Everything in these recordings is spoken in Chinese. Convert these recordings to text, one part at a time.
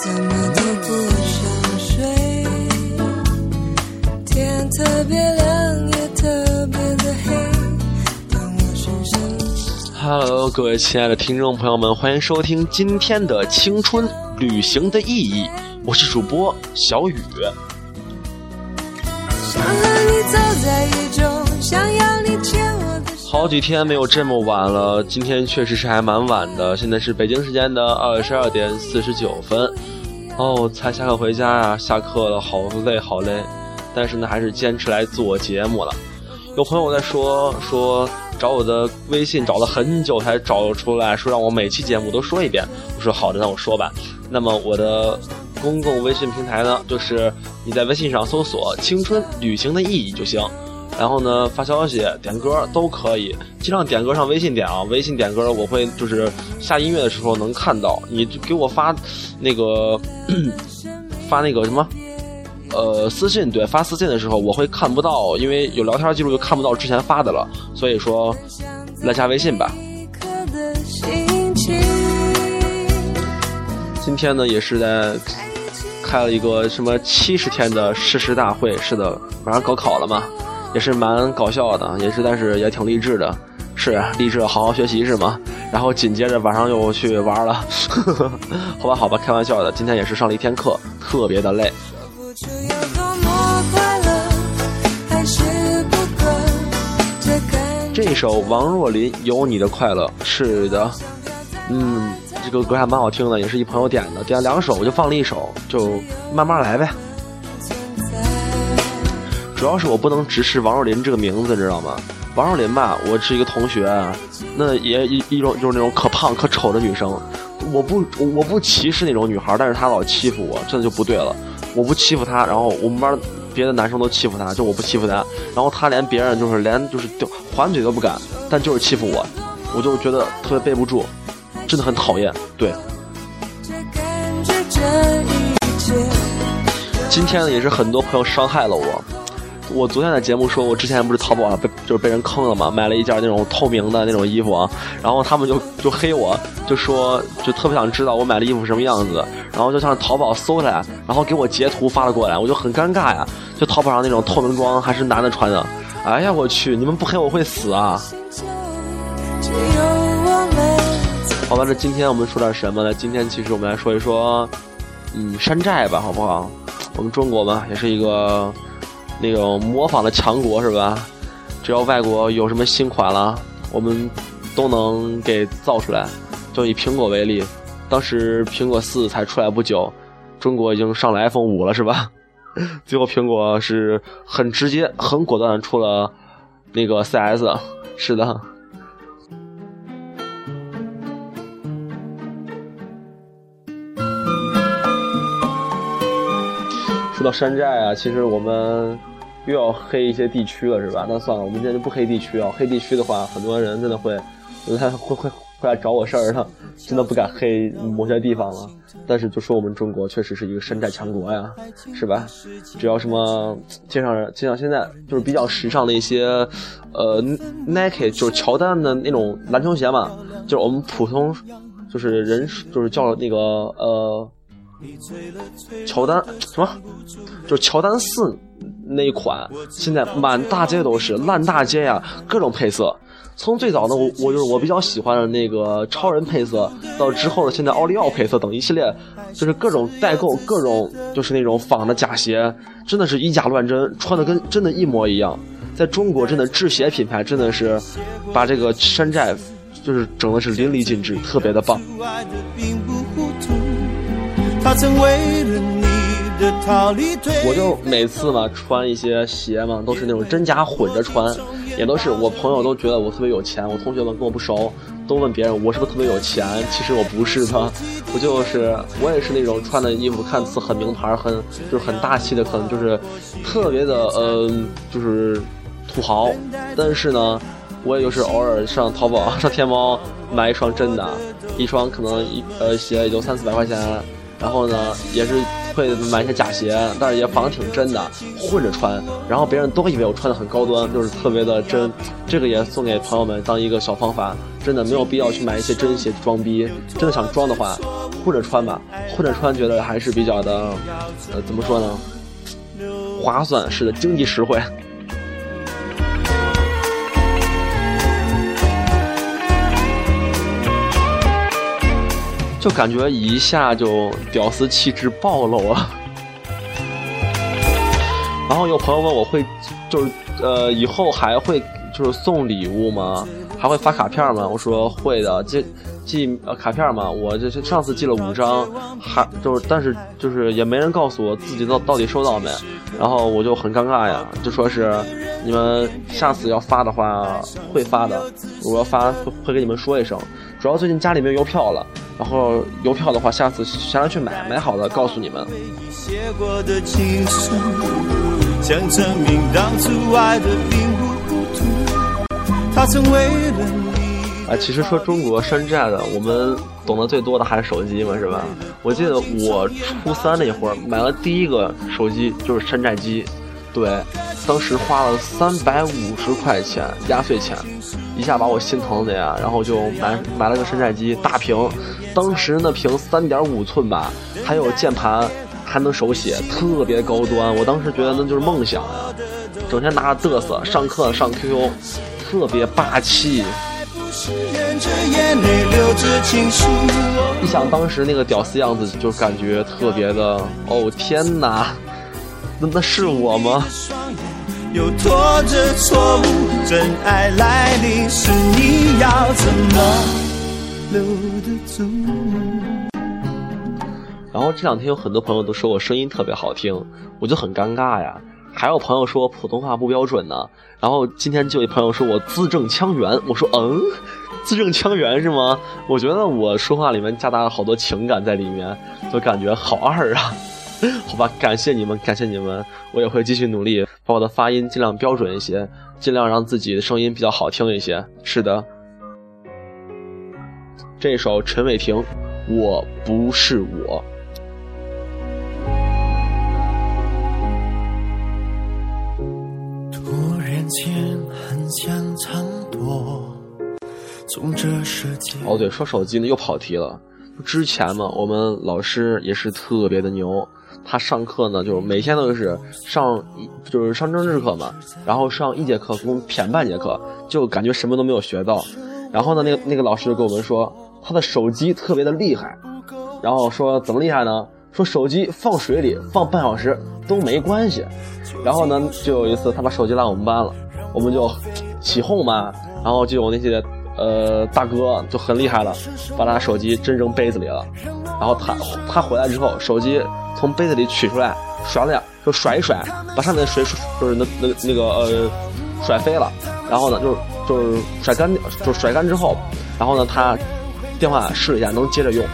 怎么都不想睡，Hello，各位亲爱的听众朋友们，欢迎收听今天的《青春旅行的意义》，我是主播小雨。好几天没有这么晚了，今天确实是还蛮晚的，现在是北京时间的二十二点四十九分。哦，才下课回家呀，下课了，好累好累，但是呢，还是坚持来做节目了。有朋友在说说找我的微信找了很久才找出来，说让我每期节目都说一遍。我说好的，那我说吧。那么我的公共微信平台呢，就是你在微信上搜索“青春旅行的意义”就行。然后呢，发消息、点歌都可以，尽量点歌上微信点啊。微信点歌我会就是下音乐的时候能看到，你给我发那个 发那个什么。呃，私信对发私信的时候我会看不到，因为有聊天记录就看不到之前发的了，所以说来加微信吧。今天呢也是在开了一个什么七十天的誓师大会，是的，马上高考了嘛，也是蛮搞笑的，也是但是也挺励志的，是励志好好学习是吗？然后紧接着晚上又去玩了，呵 呵好吧好吧，开玩笑的，今天也是上了一天课，特别的累。这首王若琳《有你的快乐》是的，嗯，这个歌还蛮好听的，也是一朋友点的，点了两首，我就放了一首，就慢慢来呗。主要是我不能直视王若琳这个名字，知道吗？王若琳吧，我是一个同学，那也一一种就是那种可胖可丑的女生，我不我不歧视那种女孩，但是她老欺负我，真的就不对了。我不欺负她，然后我们班别的男生都欺负她，就我不欺负她，然后她连别人就是连就是就还嘴都不敢，但就是欺负我，我就觉得特别背不住，真的很讨厌。对，今天呢也是很多朋友伤害了我。我昨天在节目说，我之前不是淘宝上被就是被人坑了嘛，买了一件那种透明的那种衣服啊，然后他们就就黑我，就说就特别想知道我买的衣服什么样子，然后就上淘宝搜来，然后给我截图发了过来，我就很尴尬呀，就淘宝上那种透明装还是男的穿的，哎呀我去，你们不黑我会死啊！好吧，那今天我们说点什么呢？今天其实我们来说一说，嗯，山寨吧，好不好？我们中国嘛，也是一个那种模仿的强国，是吧？只要外国有什么新款了，我们都能给造出来。就以苹果为例，当时苹果四才出来不久，中国已经上了 iPhone 五了，是吧？最后苹果是很直接、很果断出了那个 4S，是的。到山寨啊，其实我们又要黑一些地区了，是吧？那算了，我们今天就不黑地区啊。黑地区的话，很多人真的会，他会会会来找我事儿的，真的不敢黑某些地方了。但是就说我们中国确实是一个山寨强国呀，是吧？只要什么街上人，街上现在就是比较时尚的一些，呃，Nike 就是乔丹的那种篮球鞋嘛，就是我们普通就是人就是叫那个呃。乔丹什么？就是乔丹四那一款，现在满大街都是，烂大街呀，各种配色。从最早的我，我就是我比较喜欢的那个超人配色，到之后的现在奥利奥配色等一系列，就是各种代购，各种就是那种仿的假鞋，真的是以假乱真，穿的跟真的一模一样。在中国，真的制鞋品牌真的是把这个山寨就是整的是淋漓尽致，特别的棒。他曾为了你的逃离退我就每次嘛穿一些鞋嘛，都是那种真假混着穿，也都是我朋友都觉得我特别有钱，我同学们跟我不熟，都问别人我是不是特别有钱，其实我不是的，我就是我也是那种穿的衣服看似很名牌，很就是很大气的，可能就是特别的呃就是土豪，但是呢，我也就是偶尔上淘宝 上天猫买一双真的，一双可能一呃鞋也就三四百块钱。然后呢，也是会买一些假鞋，但是也仿的挺真的，混着穿，然后别人都以为我穿的很高端，就是特别的真。这个也送给朋友们当一个小方法，真的没有必要去买一些真鞋装逼。真的想装的话，混着穿吧，混着穿觉得还是比较的，呃，怎么说呢？划算，是的，经济实惠。就感觉一下就屌丝气质暴露了。然后有朋友问我会，就是呃，以后还会就是送礼物吗？还会发卡片吗？我说会的，寄寄呃卡片嘛。我这上次寄了五张，还就是但是就是也没人告诉我自己到到底收到没。然后我就很尴尬呀，就说是你们下次要发的话会发的，我要发会会给你们说一声。主要最近家里没有邮票了，然后邮票的话下次想要去买，买好了告诉你们。想证明当初爱的并不糊涂，它成为了你。啊，其实说中国山寨的，我们懂得最多的还是手机嘛，是吧？我记得我初三那会儿买了第一个手机就是山寨机，对，当时花了三百五十块钱压岁钱，一下把我心疼的呀，然后就买买了个山寨机，大屏，当时那屏三点五寸吧，还有键盘，还能手写，特别高端，我当时觉得那就是梦想呀，整天拿着嘚瑟，上课上 QQ，特别霸气。一想当时那个屌丝样子，就感觉特别的，哦天哪，那那是我吗？又拖着错误，真爱来临时，你要怎么留得住？然后这两天有很多朋友都说我声音特别好听，我就很尴尬呀。还有朋友说普通话不标准呢。然后今天就有朋友说我字正腔圆，我说嗯，字正腔圆是吗？我觉得我说话里面夹杂了好多情感在里面，就感觉好二啊。好吧，感谢你们，感谢你们，我也会继续努力，把我的发音尽量标准一些，尽量让自己的声音比较好听一些。是的，这首陈伟霆，我不是我。突然间很想唱躲，从这世界。哦，对，说手机呢又跑题了。之前嘛，我们老师也是特别的牛，他上课呢就是每天都是上一，就是上政治课嘛，然后上一节课共谝半节课，就感觉什么都没有学到。然后呢，那个那个老师就跟我们说，他的手机特别的厉害，然后说怎么厉害呢？说手机放水里放半小时都没关系。然后呢，就有一次他把手机落我们班了，我们就起哄嘛，然后就有那些呃大哥就很厉害了，把他手机真扔杯子里了。然后他他回来之后，手机从杯子里取出来，甩了两就甩一甩，把上面的水就是那那那个呃甩飞了。然后呢，就是就是甩干就甩干之后，然后呢他电话试了一下能接着用。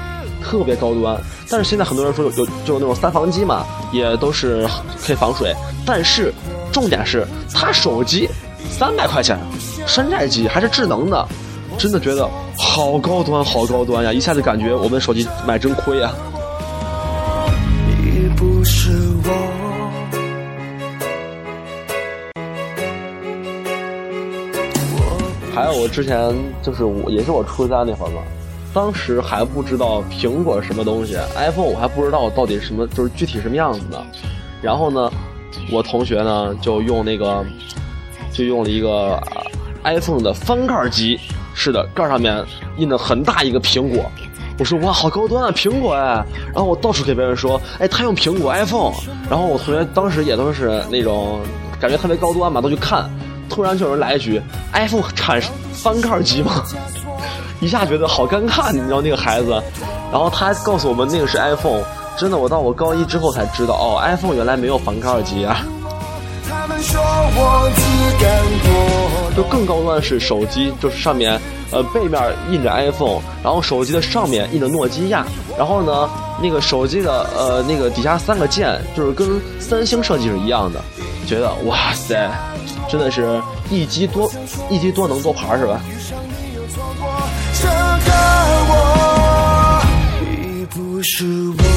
特别高端，但是现在很多人说有有就那种三防机嘛，也都是可以防水。但是重点是，他手机三百块钱，山寨机还是智能的，真的觉得好高端，好高端呀！一下子感觉我们手机买真亏呀。还有我之前就是我也是我初三那会儿嘛。当时还不知道苹果什么东西，iPhone 我还不知道到底什么，就是具体什么样子的。然后呢，我同学呢就用那个，就用了一个 iPhone 的翻盖机，是的，盖上面印的很大一个苹果。我说哇，好高端啊，苹果哎！然后我到处给别人说，哎，他用苹果 iPhone。然后我同学当时也都是那种感觉特别高端嘛，都去看。突然就有人来一句：“iPhone 产翻盖机吗？” 一下觉得好尴尬，你知道那个孩子，然后他还告诉我们那个是 iPhone，真的，我到我高一之后才知道，哦，iPhone 原来没有翻盖机啊。就更高端的是手机，就是上面呃背面印着 iPhone，然后手机的上面印着诺基亚，然后呢那个手机的呃那个底下三个键就是跟三星设计是一样的，觉得哇塞，真的是一机多一机多能多牌是吧？这个我，你不是我，我不是我，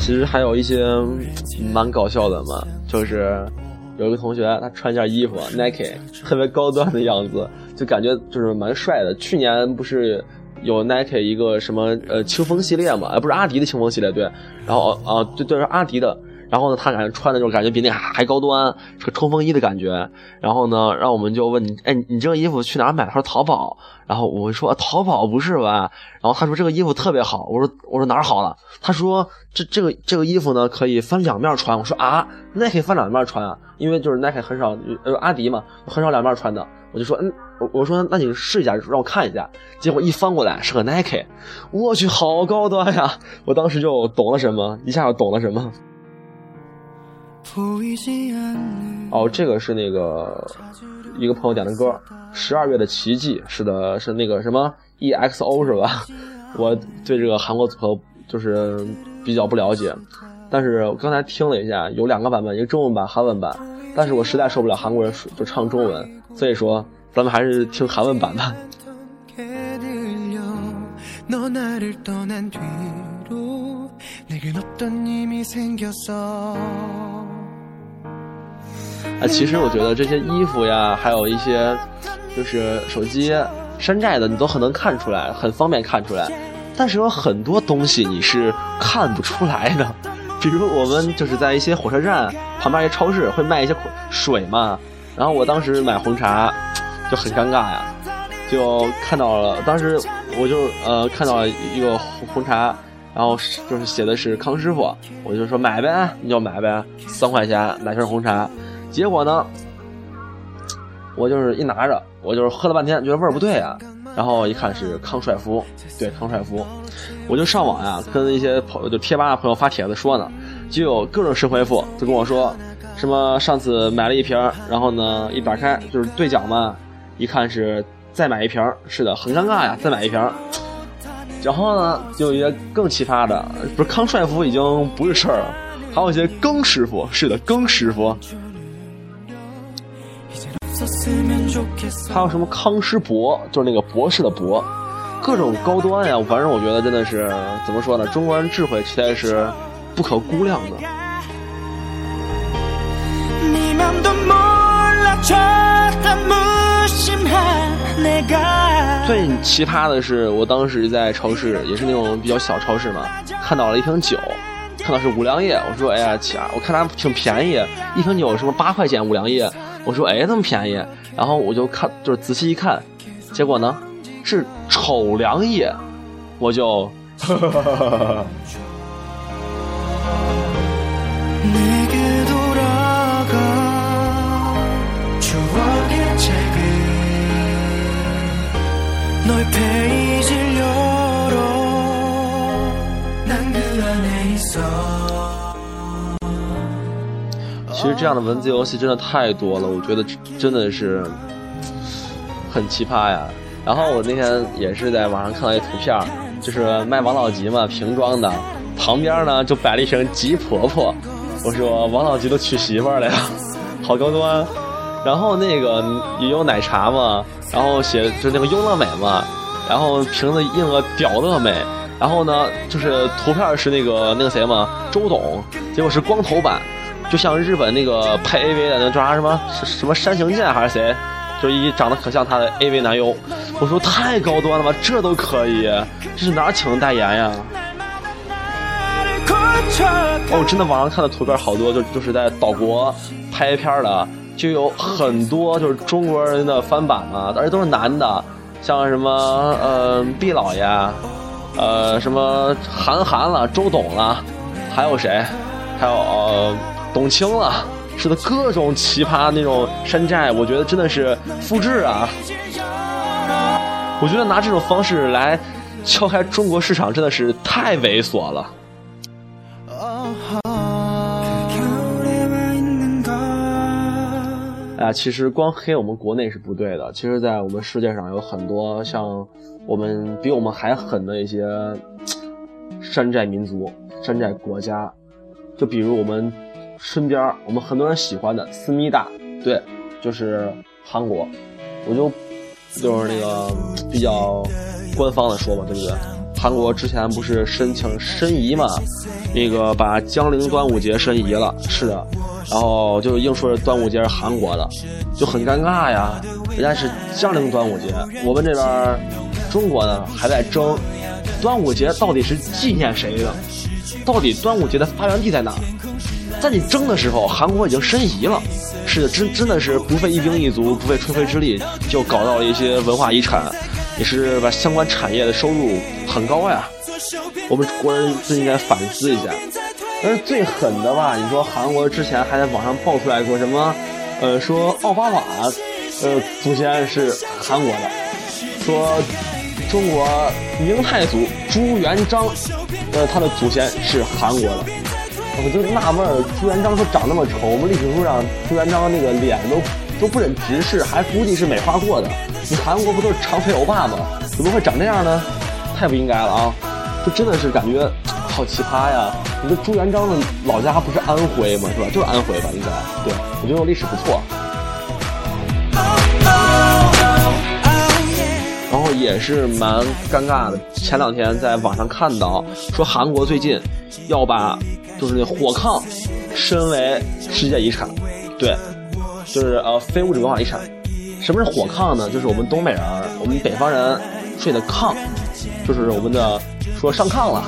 其实还有一些蛮搞笑的嘛，就是有一个同学他穿一件衣服 Nike 特别高端的样子，就感觉就是蛮帅的。去年不是有 Nike 一个什么呃清风系列嘛，哎不是阿迪的清风系列对，然后啊对对是阿迪的。然后呢，他感觉穿的就感觉比那还高端，是个冲锋衣的感觉。然后呢，让我们就问你，哎，你这个衣服去哪儿买？他说淘宝。然后我说淘宝不是吧？然后他说这个衣服特别好。我说我说哪儿好了？他说这这个这个衣服呢可以翻两面穿。我说啊，那可以翻两面穿啊？因为就是 Nike 很少，呃阿迪嘛很少两面穿的。我就说嗯，我我说那你试一下，让我看一下。结果一翻过来是个 Nike，我去好高端呀！我当时就懂了什么，一下就懂了什么。哦，这个是那个一个朋友点的歌，《十二月的奇迹》是的，是那个什么 EXO 是吧？我对这个韩国组合就是比较不了解，但是我刚才听了一下，有两个版本，一个中文版、韩文版，但是我实在受不了韩国人就唱中文，所以说咱们还是听韩文版吧。啊，其实我觉得这些衣服呀，还有一些就是手机、山寨的，你都很能看出来，很方便看出来。但是有很多东西你是看不出来的，比如我们就是在一些火车站旁边一些超市会卖一些水嘛，然后我当时买红茶就很尴尬呀，就看到了，当时我就呃看到了一个红红茶，然后就是写的是康师傅，我就说买呗，你就买呗，三块钱买瓶红茶。结果呢，我就是一拿着，我就是喝了半天，觉得味儿不对啊。然后一看是康帅傅，对康帅傅，我就上网呀，跟一些朋友就贴吧的朋友发帖子说呢，就有各种神回复，就跟我说什么上次买了一瓶，然后呢一打开就是兑奖嘛，一看是再买一瓶，是的，很尴尬呀，再买一瓶。然后呢，就有一些更奇葩的，不是康帅傅已经不是事儿了，还有一些更师傅，是的，更师傅。还有什么康师博，就是那个博士的博，各种高端呀。反正我觉得真的是怎么说呢？中国人智慧实在是不可估量的。最奇葩的是，我当时在超市，也是那种比较小超市嘛，看到了一瓶酒，看到是五粮液。我说：“哎呀，啊，我看它挺便宜，一瓶酒什么八块钱五粮液。”我说：“哎，那么便宜。”然后我就看，就是仔细一看，结果呢是丑两眼，我就。其实这样的文字游戏真的太多了，我觉得真的是很奇葩呀。然后我那天也是在网上看到一图片，就是卖王老吉嘛，瓶装的，旁边呢就摆了一瓶吉婆婆。我说王老吉都娶媳妇了呀，好高端。然后那个也有奶茶嘛，然后写就那个优乐美嘛，然后瓶子印了屌乐美。然后呢，就是图片是那个那个谁嘛，周董，结果是光头版。就像日本那个拍 AV 的那叫啥什么什么山形剑还是谁，就一长得可像他的 AV 男优。我说太高端了吧，这都可以，这是哪请的代言呀？哦，真的网上看的图片好多，就就是在岛国拍片的，就有很多就是中国人的翻版嘛，而且都是男的，像什么呃毕老爷，呃什么韩寒了、周董了，还有谁？还有呃。董卿了，是的，各种奇葩那种山寨，我觉得真的是复制啊！我觉得拿这种方式来敲开中国市场，真的是太猥琐了。啊，其实光黑我们国内是不对的，其实，在我们世界上有很多像我们比我们还狠的一些山寨民族、山寨国家，就比如我们。身边我们很多人喜欢的思密达，对，就是韩国，我就就是那个比较官方的说吧，对不对？韩国之前不是申请申遗嘛，那个把江陵端午节申遗了，是的，然后就硬说端午节是韩国的，就很尴尬呀。人家是江陵端午节，我们这边中国呢还在争端午节到底是纪念谁的，到底端午节的发源地在哪？在你争的时候，韩国已经申遗了。是，真真的是不费一兵一卒，不费吹灰之力，就搞到了一些文化遗产，也是把相关产业的收入很高呀。我们国人真应该反思一下。但是最狠的吧，你说韩国之前还在网上爆出来过什么，呃，说奥巴马，呃，祖先是韩国的，说中国明太祖朱元璋，呃，他的祖先是韩国的。我就纳闷儿，朱元璋说长那么丑，我们历史书上朱元璋那个脸都都不忍直视，还估计是美化过的。你韩国不都是长腿欧巴吗？怎么会长这样呢？太不应该了啊！就真的是感觉好奇葩呀！你说朱元璋的老家不是安徽吗？是吧？就是安徽吧？应该对，我觉得我历史不错。然后也是蛮尴尬的。前两天在网上看到说韩国最近要把就是那火炕身为世界遗产，对，就是呃非物质文化遗产。什么是火炕呢？就是我们东北人，我们北方人睡的炕，就是我们的说上炕了，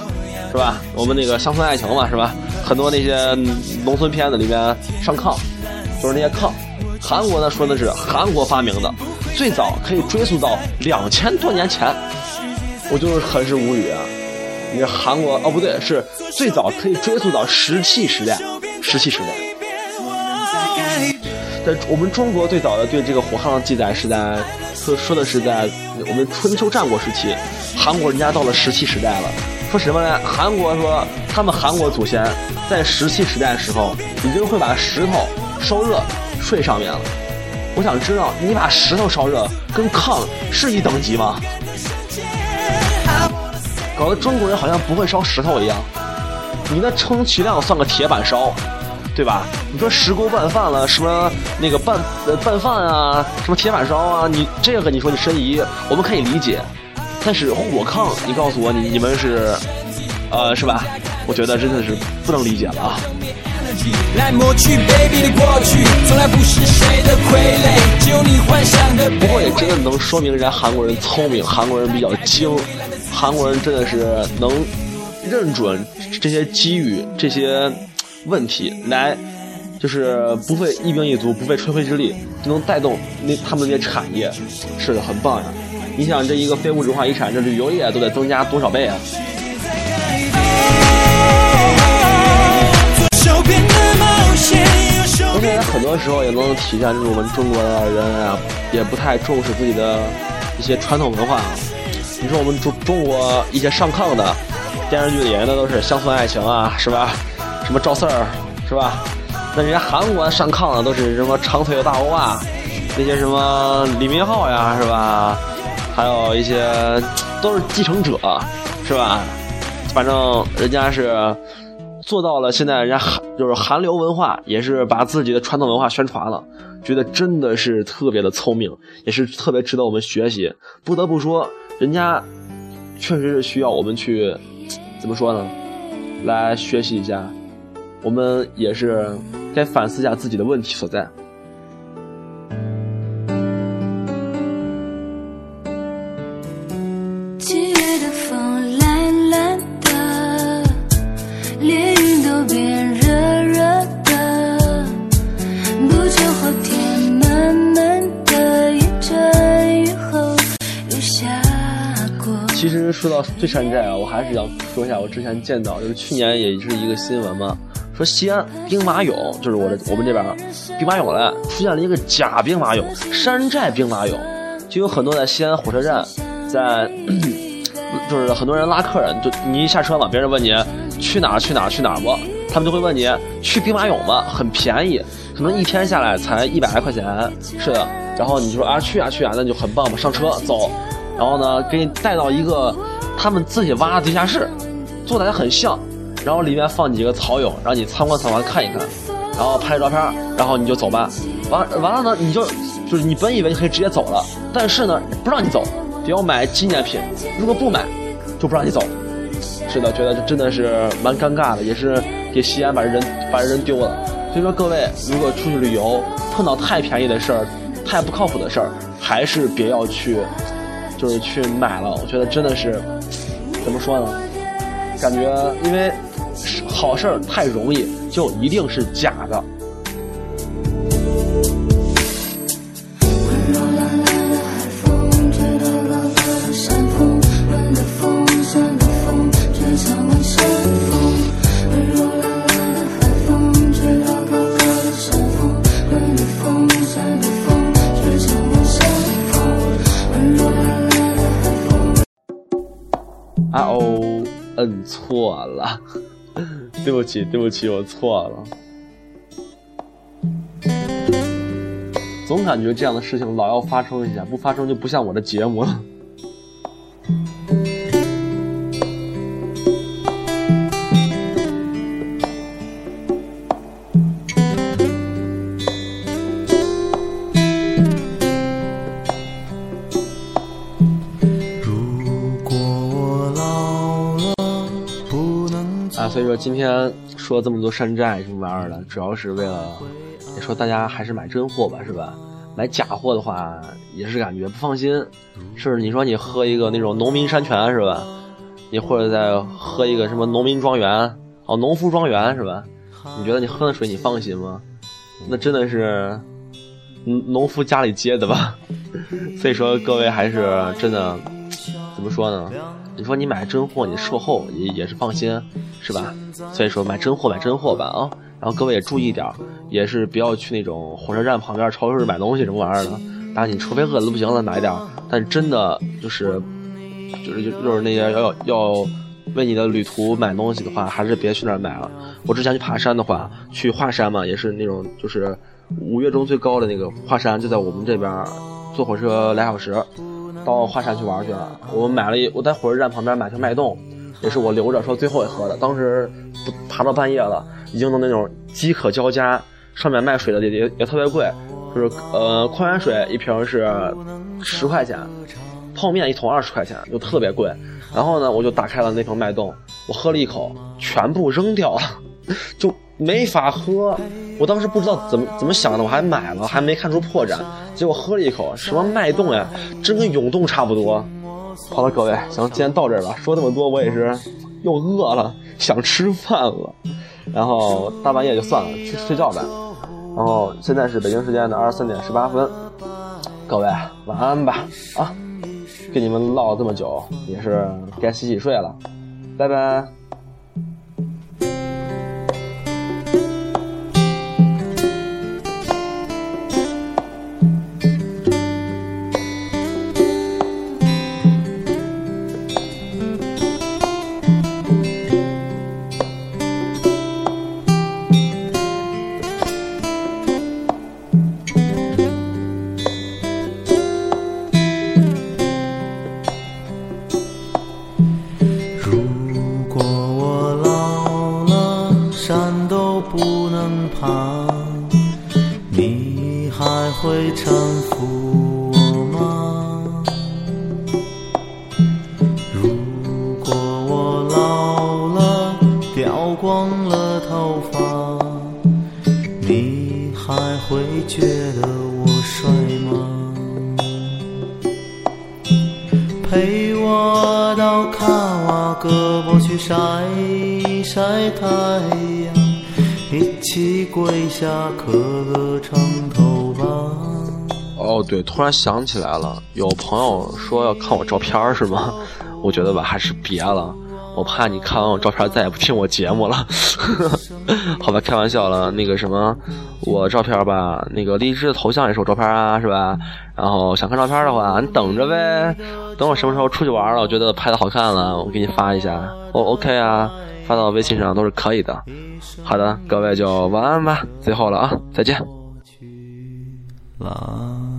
是吧？我们那个乡村爱情嘛，是吧？很多那些农村片子里边上炕，就是那些炕。韩国呢说的是韩国发明的，最早可以追溯到两千多年前，我就是很是无语啊！你这韩国哦不对，是最早可以追溯到石器时代，石器时代。在我们中国最早的对这个火炕的记载是在说说的是在我们春秋战国时期，韩国人家到了石器时代了，说什么呢？韩国说他们韩国祖先在石器时代的时候已经会把石头烧热。睡上面了，我想知道你把石头烧热跟炕是一等级吗？搞得中国人好像不会烧石头一样。你那充其量算个铁板烧，对吧？你说石锅拌饭了，什么那个拌呃拌饭啊，什么铁板烧啊，你这个你说你申遗，我们可以理解。但是火炕，你告诉我你你们是，呃是吧？我觉得真的是不能理解了啊。来抹去 baby 的过去，从来不是谁的傀儡，只有你幻想的。不过也真的能说明人家韩国人聪明，韩国人比较精，韩国人真的是能认准这些机遇、这些问题，来就是不费一兵一卒、不费吹灰之力，就能带动那他们那些产业，是的，很棒呀！你想这一个非物质文化遗产，这旅游业都得增加多少倍啊？而且很多时候也能体现这种我们中国的人啊，也不太重视自己的一些传统文化。你说我们中中国一些上炕的电视剧里，那都是乡村爱情啊，是吧？什么赵四儿，是吧？那人家韩国上炕的都是什么长腿的大欧巴，那些什么李明浩呀，是吧？还有一些都是继承者，是吧？反正人家是。做到了，现在人家韩就是韩流文化，也是把自己的传统文化宣传了，觉得真的是特别的聪明，也是特别值得我们学习。不得不说，人家确实是需要我们去怎么说呢，来学习一下。我们也是该反思一下自己的问题所在。说到最山寨啊，我还是想说一下，我之前见到就是去年也是一个新闻嘛，说西安兵马俑，就是我的我们这边兵马俑呢出现了一个假兵马俑，山寨兵马俑，就有很多在西安火车站，在就是很多人拉客人，就你一下车嘛，别人问你去哪儿去哪儿去哪儿不，他们就会问你去兵马俑吗？很便宜，可能一天下来才一百来块钱，是的，然后你就说啊去啊去啊，那就很棒嘛，上车走。然后呢，给你带到一个他们自己挖的地下室，做的还很像。然后里面放几个草友，让你参观参观看一看，然后拍照片，然后你就走吧。完完了呢，你就就是你本以为你可以直接走了，但是呢，不让你走，得要买纪念品。如果不买，就不让你走。是的，觉得这真的是蛮尴尬的，也是给西安把人把人丢了。所以说各位，如果出去旅游碰到太便宜的事儿、太不靠谱的事儿，还是别要去，就是去买了。我觉得真的是怎么说呢？感觉因为好事儿太容易，就一定是假的。错了，对不起，对不起，我错了。总感觉这样的事情老要发生一下，不发生就不像我的节目了。今天说这么多山寨什么玩意儿的，主要是为了也说大家还是买真货吧，是吧？买假货的话也是感觉不放心，是不是？你说你喝一个那种农民山泉是吧？你或者再喝一个什么农民庄园哦，农夫庄园是吧？你觉得你喝的水你放心吗？那真的是农农夫家里接的吧？所以说各位还是真的怎么说呢？你说你买真货，你售后也也是放心，是吧？所以说买真货买真货吧啊！然后各位也注意点，也是不要去那种火车站旁边超市买东西什么玩意儿的。当你除非饿的不行了买点，但真的就是就是就是那些要要要为你的旅途买东西的话，还是别去那儿买了。我之前去爬山的话，去华山嘛，也是那种就是五岳中最高的那个华山，就在我们这边，坐火车俩小时到华山去玩去了。我买了一，我在火车站旁边买瓶脉动，也是我留着说最后一喝的。当时不爬到半夜了，已经都那种饥渴交加，上面卖水的也也也特别贵，就是呃矿泉水一瓶是十块钱，泡面一桶二十块钱，就特别贵。然后呢，我就打开了那瓶脉动，我喝了一口，全部扔掉了，就没法喝。我当时不知道怎么怎么想的，我还买了，还没看出破绽，结果喝了一口，什么脉动呀，真跟涌动差不多。好了，各位，行，今天到这儿吧。说那么多，我也是又饿了，想吃饭了。然后大半夜就算了，去睡觉呗。然后现在是北京时间的二十三点十八分，各位晚安吧啊！跟你们唠了这么久，也是该洗洗睡了，拜拜。陪我到卡瓦格博去晒晒太阳，一起跪下磕个长头吧。哦，对，突然想起来了，有朋友说要看我照片是吗？我觉得吧，还是别了，我怕你看完我照片再也不听我节目了。好吧，开玩笑了。那个什么，我照片吧，那个荔枝的头像也是我照片啊，是吧？然后想看照片的话，你等着呗，等我什么时候出去玩了，我觉得拍的好看了，我给你发一下。哦，OK 啊，发到微信上都是可以的。好的，各位就晚安吧，最后了啊，再见。啦。